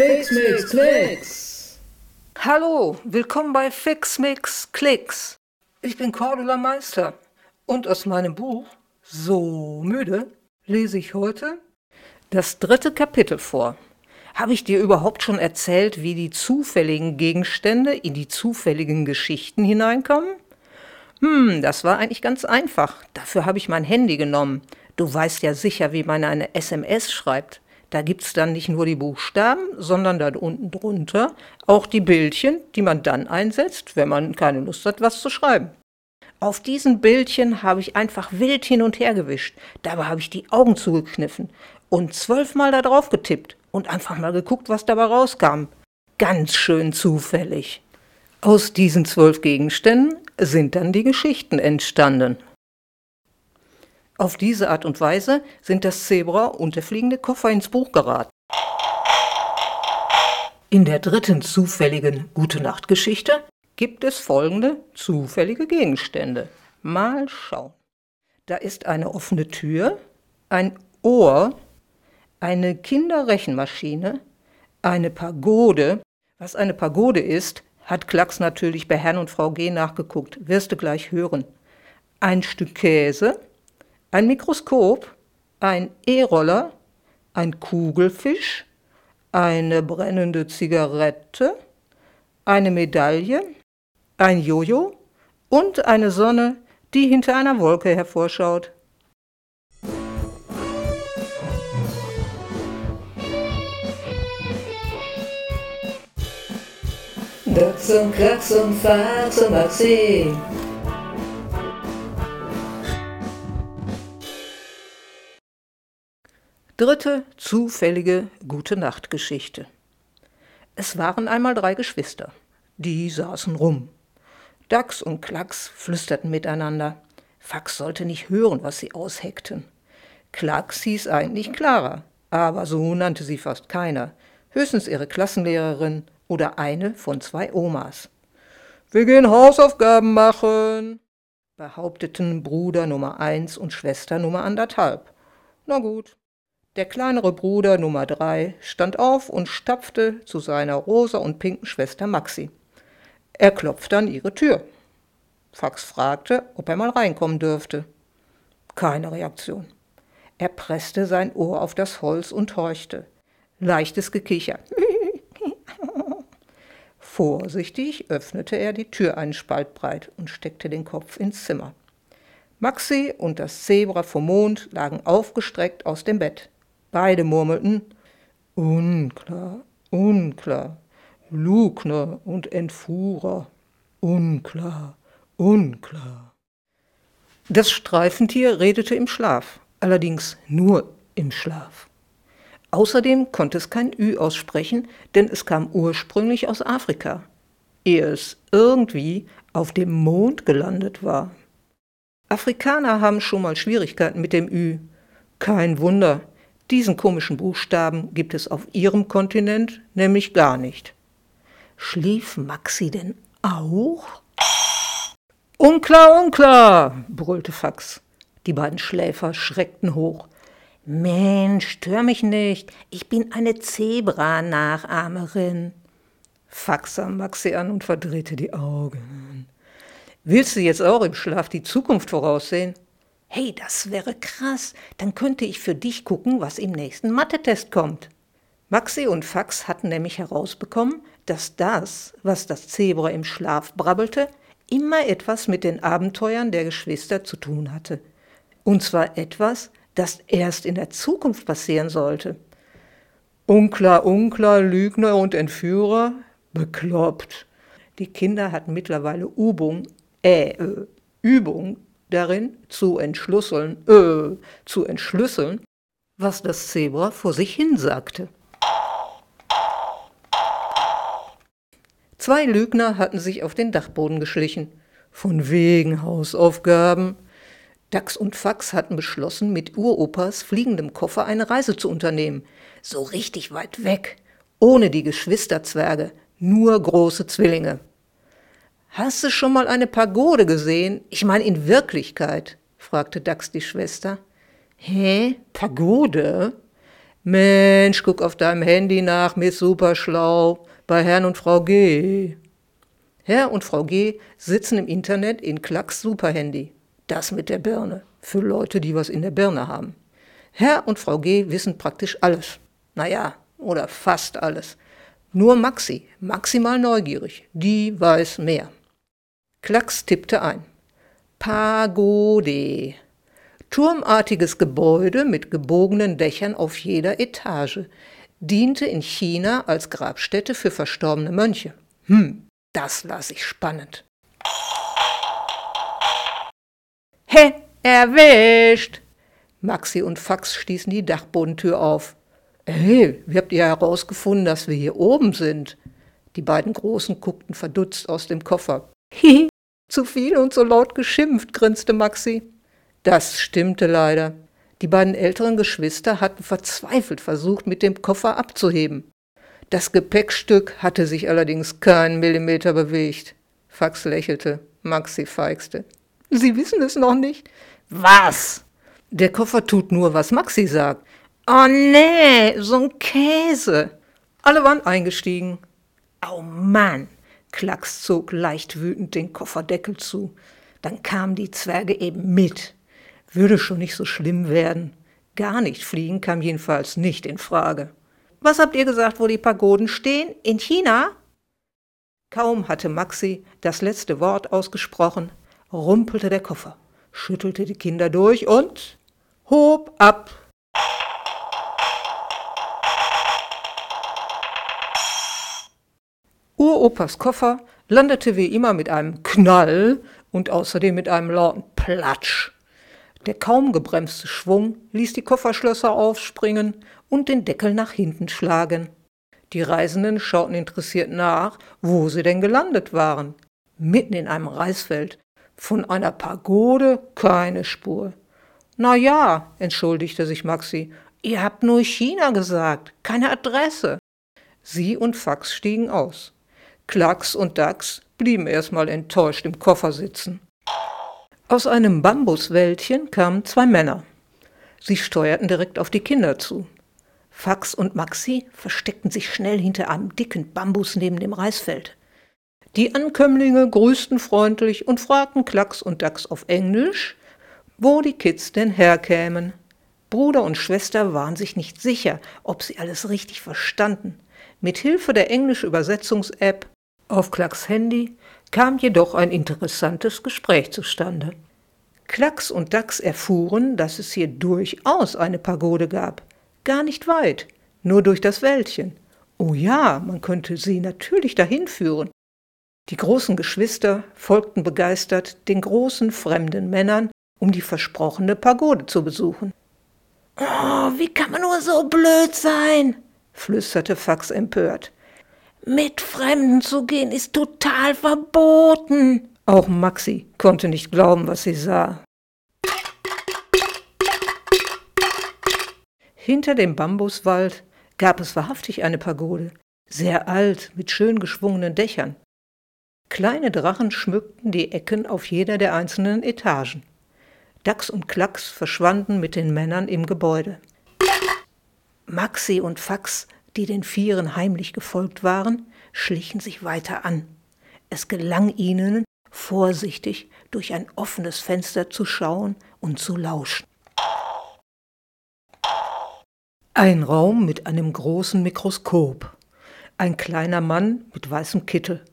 Fix Mix Klicks. Hallo, willkommen bei Fix Mix Klicks. Ich bin Cordula Meister und aus meinem Buch So müde lese ich heute das dritte Kapitel vor. Habe ich dir überhaupt schon erzählt, wie die zufälligen Gegenstände in die zufälligen Geschichten hineinkommen? Hm, das war eigentlich ganz einfach. Dafür habe ich mein Handy genommen. Du weißt ja sicher, wie man eine SMS schreibt. Da gibt's dann nicht nur die Buchstaben, sondern da unten drunter auch die Bildchen, die man dann einsetzt, wenn man keine Lust hat, was zu schreiben. Auf diesen Bildchen habe ich einfach wild hin und her gewischt. Dabei habe ich die Augen zugekniffen und zwölfmal da drauf getippt und einfach mal geguckt, was dabei rauskam. Ganz schön zufällig. Aus diesen zwölf Gegenständen sind dann die Geschichten entstanden. Auf diese Art und Weise sind das Zebra und der fliegende Koffer ins Buch geraten. In der dritten zufälligen Gute Nacht Geschichte gibt es folgende zufällige Gegenstände. Mal schauen. Da ist eine offene Tür, ein Ohr, eine Kinderrechenmaschine, eine Pagode. Was eine Pagode ist, hat Klacks natürlich bei Herrn und Frau G nachgeguckt, wirst du gleich hören. Ein Stück Käse, ein Mikroskop, ein E-Roller, ein Kugelfisch, eine brennende Zigarette, eine Medaille, ein Jojo und eine Sonne, die hinter einer Wolke hervorschaut. Dachs und Klacks und Dritte zufällige Gute Nacht Geschichte. Es waren einmal drei Geschwister. Die saßen rum. Dachs und Klacks flüsterten miteinander. Fax sollte nicht hören, was sie ausheckten. Klacks hieß eigentlich Clara, aber so nannte sie fast keiner, höchstens ihre Klassenlehrerin oder eine von zwei Omas. Wir gehen Hausaufgaben machen, behaupteten Bruder Nummer eins und Schwester Nummer anderthalb. Na gut. Der kleinere Bruder Nummer drei stand auf und stapfte zu seiner rosa und pinken Schwester Maxi. Er klopfte an ihre Tür. Fax fragte, ob er mal reinkommen dürfte. Keine Reaktion. Er presste sein Ohr auf das Holz und horchte. Leichtes Gekicher. Vorsichtig öffnete er die Tür einen Spalt breit und steckte den Kopf ins Zimmer. Maxi und das Zebra vom Mond lagen aufgestreckt aus dem Bett. Beide murmelten Unklar, unklar, Lugner und Entfuhrer, unklar, unklar. Das Streifentier redete im Schlaf, allerdings nur im Schlaf. Außerdem konnte es kein Ü aussprechen, denn es kam ursprünglich aus Afrika, ehe es irgendwie auf dem Mond gelandet war. Afrikaner haben schon mal Schwierigkeiten mit dem Ü. Kein Wunder, diesen komischen Buchstaben gibt es auf ihrem Kontinent nämlich gar nicht. Schlief Maxi denn auch? Unklar, unklar, brüllte Fax. Die beiden Schläfer schreckten hoch. Mensch, stör mich nicht, ich bin eine Zebra-Nachahmerin. Fax sah Maxi an und verdrehte die Augen. Willst du jetzt auch im Schlaf die Zukunft voraussehen? Hey, das wäre krass. Dann könnte ich für dich gucken, was im nächsten Mathe-Test kommt. Maxi und Fax hatten nämlich herausbekommen, dass das, was das Zebra im Schlaf brabbelte, immer etwas mit den Abenteuern der Geschwister zu tun hatte. Und zwar etwas, das erst in der Zukunft passieren sollte. Unklar, unklar, Lügner und Entführer? Bekloppt. Die Kinder hatten mittlerweile Übung, äh, äh Übung darin zu entschlüsseln, äh, zu entschlüsseln, was das Zebra vor sich hin sagte. Zwei Lügner hatten sich auf den Dachboden geschlichen. Von wegen Hausaufgaben. Dax und Fax hatten beschlossen, mit Uropas fliegendem Koffer eine Reise zu unternehmen. So richtig weit weg. Ohne die Geschwisterzwerge. Nur große Zwillinge. Hast du schon mal eine Pagode gesehen? Ich meine in Wirklichkeit, fragte Dax die Schwester. Hä? Pagode? Mensch, guck auf deinem Handy nach, mir ist super schlau. Bei Herrn und Frau G. Herr und Frau G sitzen im Internet in Klacks Superhandy. Das mit der Birne. Für Leute, die was in der Birne haben. Herr und Frau G wissen praktisch alles. Naja, oder fast alles. Nur Maxi, maximal neugierig, die weiß mehr. Klacks tippte ein. Pagode. Turmartiges Gebäude mit gebogenen Dächern auf jeder Etage. Diente in China als Grabstätte für verstorbene Mönche. Hm, das las ich spannend. Hä, erwischt! Maxi und Fax stießen die Dachbodentür auf. Hey, wie habt ihr herausgefunden, dass wir hier oben sind? Die beiden Großen guckten verdutzt aus dem Koffer. Hihi, zu viel und so laut geschimpft, grinste Maxi. Das stimmte leider. Die beiden älteren Geschwister hatten verzweifelt versucht, mit dem Koffer abzuheben. Das Gepäckstück hatte sich allerdings keinen Millimeter bewegt. Fax lächelte, Maxi feixte. Sie wissen es noch nicht? Was? Der Koffer tut nur, was Maxi sagt. Oh nee, so ein Käse. Alle waren eingestiegen. Oh Mann, Klacks zog leicht wütend den Kofferdeckel zu. Dann kamen die Zwerge eben mit. Würde schon nicht so schlimm werden. Gar nicht fliegen kam jedenfalls nicht in Frage. Was habt ihr gesagt, wo die Pagoden stehen? In China? Kaum hatte Maxi das letzte Wort ausgesprochen, rumpelte der Koffer, schüttelte die Kinder durch und hob ab. Uropas Koffer landete wie immer mit einem Knall und außerdem mit einem lauten Platsch. Der kaum gebremste Schwung ließ die Kofferschlösser aufspringen und den Deckel nach hinten schlagen. Die Reisenden schauten interessiert nach, wo sie denn gelandet waren. Mitten in einem Reisfeld. Von einer Pagode keine Spur. Na ja, entschuldigte sich Maxi, ihr habt nur China gesagt, keine Adresse. Sie und Fax stiegen aus. Klacks und Dax blieben erstmal enttäuscht im Koffer sitzen. Aus einem Bambuswäldchen kamen zwei Männer. Sie steuerten direkt auf die Kinder zu. Fax und Maxi versteckten sich schnell hinter einem dicken Bambus neben dem Reisfeld. Die Ankömmlinge grüßten freundlich und fragten Klacks und Dax auf Englisch, wo die Kids denn herkämen. Bruder und Schwester waren sich nicht sicher, ob sie alles richtig verstanden. Mit Hilfe der Englisch-Übersetzungs-App auf Klacks Handy kam jedoch ein interessantes Gespräch zustande. Klacks und Dax erfuhren, dass es hier durchaus eine Pagode gab. Gar nicht weit, nur durch das Wäldchen. Oh ja, man könnte sie natürlich dahin führen. Die großen Geschwister folgten begeistert den großen fremden Männern, um die versprochene Pagode zu besuchen. Oh, wie kann man nur so blöd sein? flüsterte Fax empört. Mit Fremden zu gehen ist total verboten. Auch Maxi konnte nicht glauben, was sie sah. Hinter dem Bambuswald gab es wahrhaftig eine Pagode, sehr alt, mit schön geschwungenen Dächern. Kleine Drachen schmückten die Ecken auf jeder der einzelnen Etagen. Dachs und Klacks verschwanden mit den Männern im Gebäude. Maxi und Fax die den Vieren heimlich gefolgt waren, schlichen sich weiter an. Es gelang ihnen, vorsichtig durch ein offenes Fenster zu schauen und zu lauschen. Ein Raum mit einem großen Mikroskop. Ein kleiner Mann mit weißem Kittel.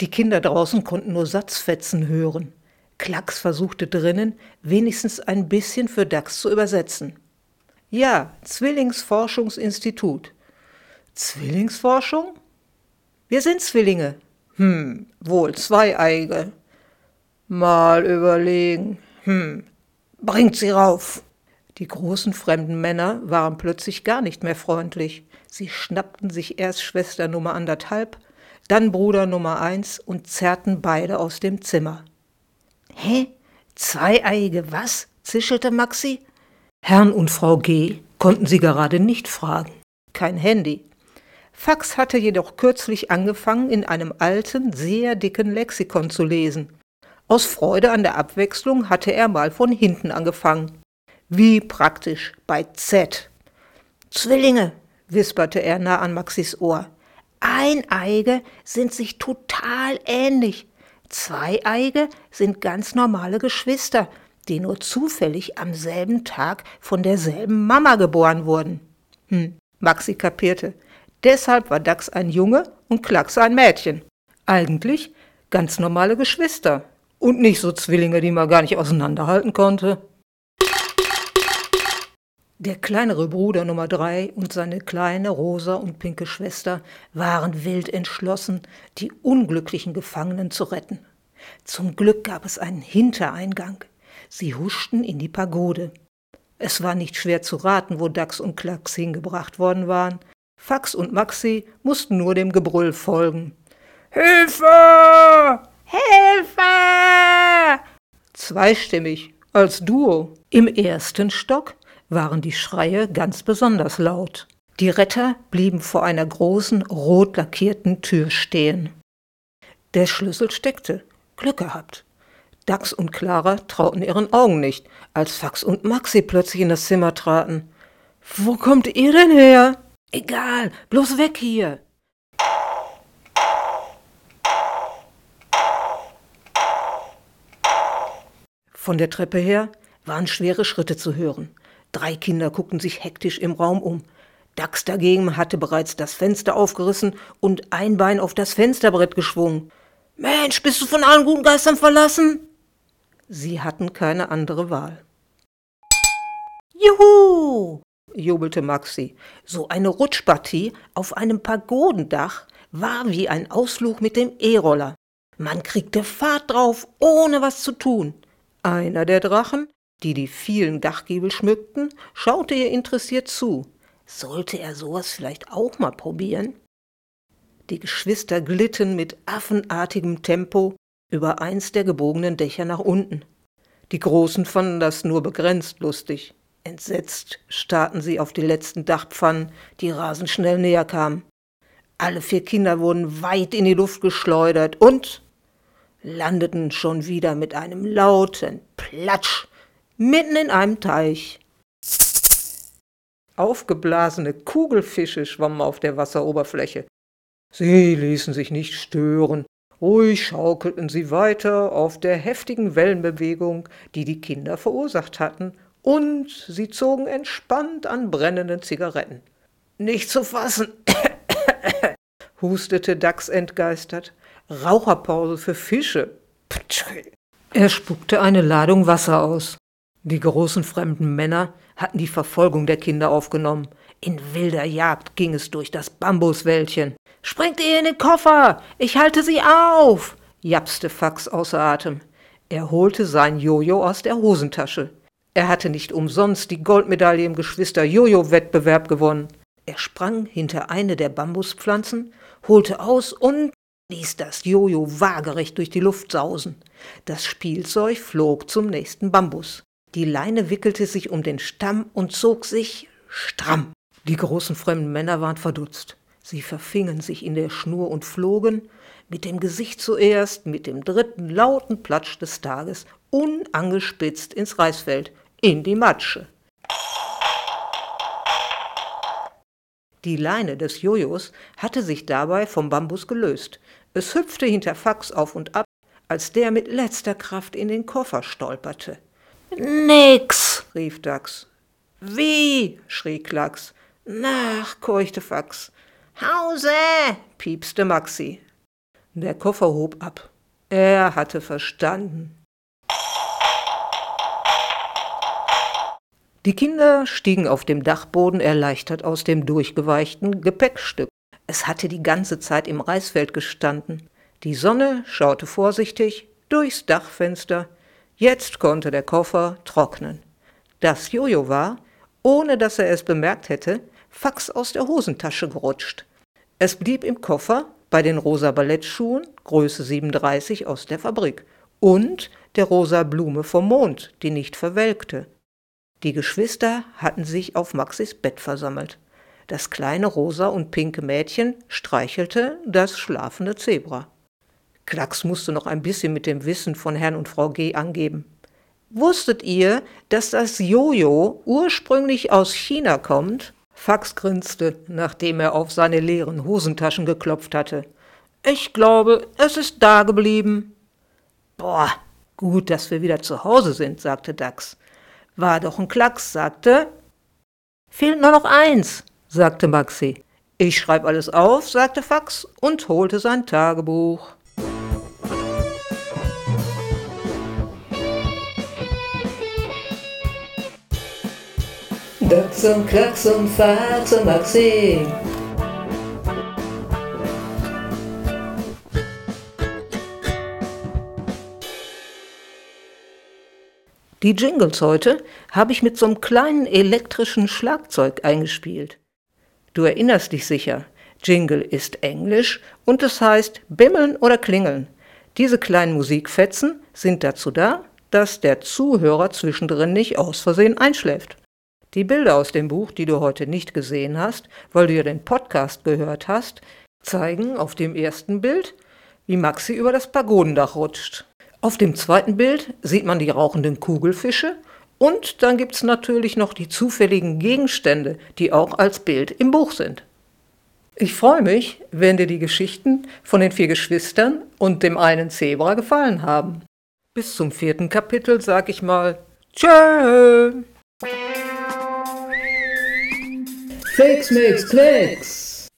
Die Kinder draußen konnten nur Satzfetzen hören. Klacks versuchte drinnen, wenigstens ein bisschen für Dax zu übersetzen. Ja, Zwillingsforschungsinstitut. Zwillingsforschung? Wir sind Zwillinge. Hm, wohl Zweieige. Mal überlegen. Hm, bringt sie rauf. Die großen fremden Männer waren plötzlich gar nicht mehr freundlich. Sie schnappten sich erst Schwester Nummer anderthalb, dann Bruder Nummer eins und zerrten beide aus dem Zimmer. Hä? Zweieige was? zischelte Maxi. Herrn und Frau G. konnten sie gerade nicht fragen. Kein Handy, Fax hatte jedoch kürzlich angefangen, in einem alten, sehr dicken Lexikon zu lesen. Aus Freude an der Abwechslung hatte er mal von hinten angefangen. Wie praktisch bei Z. Zwillinge, wisperte er nah an Maxis Ohr. Eineige sind sich total ähnlich. Zweieige sind ganz normale Geschwister, die nur zufällig am selben Tag von derselben Mama geboren wurden. Hm, Maxi kapierte. Deshalb war Dax ein Junge und Klacks ein Mädchen. Eigentlich ganz normale Geschwister und nicht so Zwillinge, die man gar nicht auseinanderhalten konnte. Der kleinere Bruder Nummer drei und seine kleine rosa und pinke Schwester waren wild entschlossen, die unglücklichen Gefangenen zu retten. Zum Glück gab es einen Hintereingang. Sie huschten in die Pagode. Es war nicht schwer zu raten, wo Dax und Klacks hingebracht worden waren. Fax und Maxi mussten nur dem Gebrüll folgen. Hilfe! Hilfe! Zweistimmig, als Duo. Im ersten Stock waren die Schreie ganz besonders laut. Die Retter blieben vor einer großen, rot lackierten Tür stehen. Der Schlüssel steckte. Glück gehabt. Dax und Clara trauten ihren Augen nicht, als Fax und Maxi plötzlich in das Zimmer traten. Wo kommt ihr denn her? Egal, bloß weg hier. Von der Treppe her waren schwere Schritte zu hören. Drei Kinder guckten sich hektisch im Raum um. Dax dagegen hatte bereits das Fenster aufgerissen und ein Bein auf das Fensterbrett geschwungen. Mensch, bist du von allen guten Geistern verlassen? Sie hatten keine andere Wahl. Juhu! Jubelte Maxi. So eine Rutschpartie auf einem Pagodendach war wie ein Ausflug mit dem E-Roller. Man kriegte Fahrt drauf, ohne was zu tun. Einer der Drachen die die vielen Dachgiebel schmückten, schaute ihr interessiert zu. Sollte er sowas vielleicht auch mal probieren? Die Geschwister glitten mit affenartigem Tempo über eins der gebogenen Dächer nach unten. Die Großen fanden das nur begrenzt lustig. Entsetzt starrten sie auf die letzten Dachpfannen, die rasend schnell näher kamen. Alle vier Kinder wurden weit in die Luft geschleudert und landeten schon wieder mit einem lauten Platsch mitten in einem Teich. Aufgeblasene Kugelfische schwammen auf der Wasseroberfläche. Sie ließen sich nicht stören. Ruhig schaukelten sie weiter auf der heftigen Wellenbewegung, die die Kinder verursacht hatten, und sie zogen entspannt an brennenden Zigaretten. Nicht zu fassen, hustete Dax entgeistert. Raucherpause für Fische. Er spuckte eine Ladung Wasser aus. Die großen fremden Männer hatten die Verfolgung der Kinder aufgenommen. In wilder Jagd ging es durch das Bambuswäldchen. Springt ihr in den Koffer! Ich halte sie auf! japste Fax außer Atem. Er holte sein Jojo aus der Hosentasche. Er hatte nicht umsonst die Goldmedaille im Geschwister-Jojo-Wettbewerb gewonnen. Er sprang hinter eine der Bambuspflanzen, holte aus und ließ das Jojo waagerecht durch die Luft sausen. Das Spielzeug flog zum nächsten Bambus. Die Leine wickelte sich um den Stamm und zog sich stramm. Die großen fremden Männer waren verdutzt. Sie verfingen sich in der Schnur und flogen, mit dem Gesicht zuerst, mit dem dritten lauten Platsch des Tages, unangespitzt ins Reisfeld, in die Matsche. Die Leine des Jojos hatte sich dabei vom Bambus gelöst. Es hüpfte hinter Fax auf und ab, als der mit letzter Kraft in den Koffer stolperte. Nix, rief Dax. Wie? schrie Klacks. Nach, keuchte Fax. Hause, piepste Maxi. Der Koffer hob ab. Er hatte verstanden. Die Kinder stiegen auf dem Dachboden erleichtert aus dem durchgeweichten Gepäckstück. Es hatte die ganze Zeit im Reisfeld gestanden. Die Sonne schaute vorsichtig durchs Dachfenster Jetzt konnte der Koffer trocknen. Das Jojo war, ohne dass er es bemerkt hätte, Fax aus der Hosentasche gerutscht. Es blieb im Koffer bei den rosa Ballettschuhen, Größe 37 aus der Fabrik, und der rosa Blume vom Mond, die nicht verwelkte. Die Geschwister hatten sich auf Maxis Bett versammelt. Das kleine rosa und pinke Mädchen streichelte das schlafende Zebra. Klacks musste noch ein bisschen mit dem Wissen von Herrn und Frau G. angeben. Wusstet ihr, dass das Jojo ursprünglich aus China kommt? Fax grinste, nachdem er auf seine leeren Hosentaschen geklopft hatte. Ich glaube, es ist da geblieben. Boah, gut, dass wir wieder zu Hause sind, sagte Dax. War doch ein Klacks, sagte. Fehlt nur noch eins, sagte Maxi. Ich schreib alles auf, sagte Fax und holte sein Tagebuch. Dax und Klacks und Fax und Maxi. Die Jingles heute habe ich mit so einem kleinen elektrischen Schlagzeug eingespielt. Du erinnerst dich sicher, Jingle ist Englisch und es heißt bimmeln oder klingeln. Diese kleinen Musikfetzen sind dazu da, dass der Zuhörer zwischendrin nicht aus Versehen einschläft. Die Bilder aus dem Buch, die du heute nicht gesehen hast, weil du ja den Podcast gehört hast, zeigen auf dem ersten Bild, wie Maxi über das Pagodendach rutscht. Auf dem zweiten Bild sieht man die rauchenden Kugelfische und dann gibt es natürlich noch die zufälligen Gegenstände, die auch als Bild im Buch sind. Ich freue mich, wenn dir die Geschichten von den vier Geschwistern und dem einen Zebra gefallen haben. Bis zum vierten Kapitel sag ich mal Tschö. Fix, Mix, Klicks.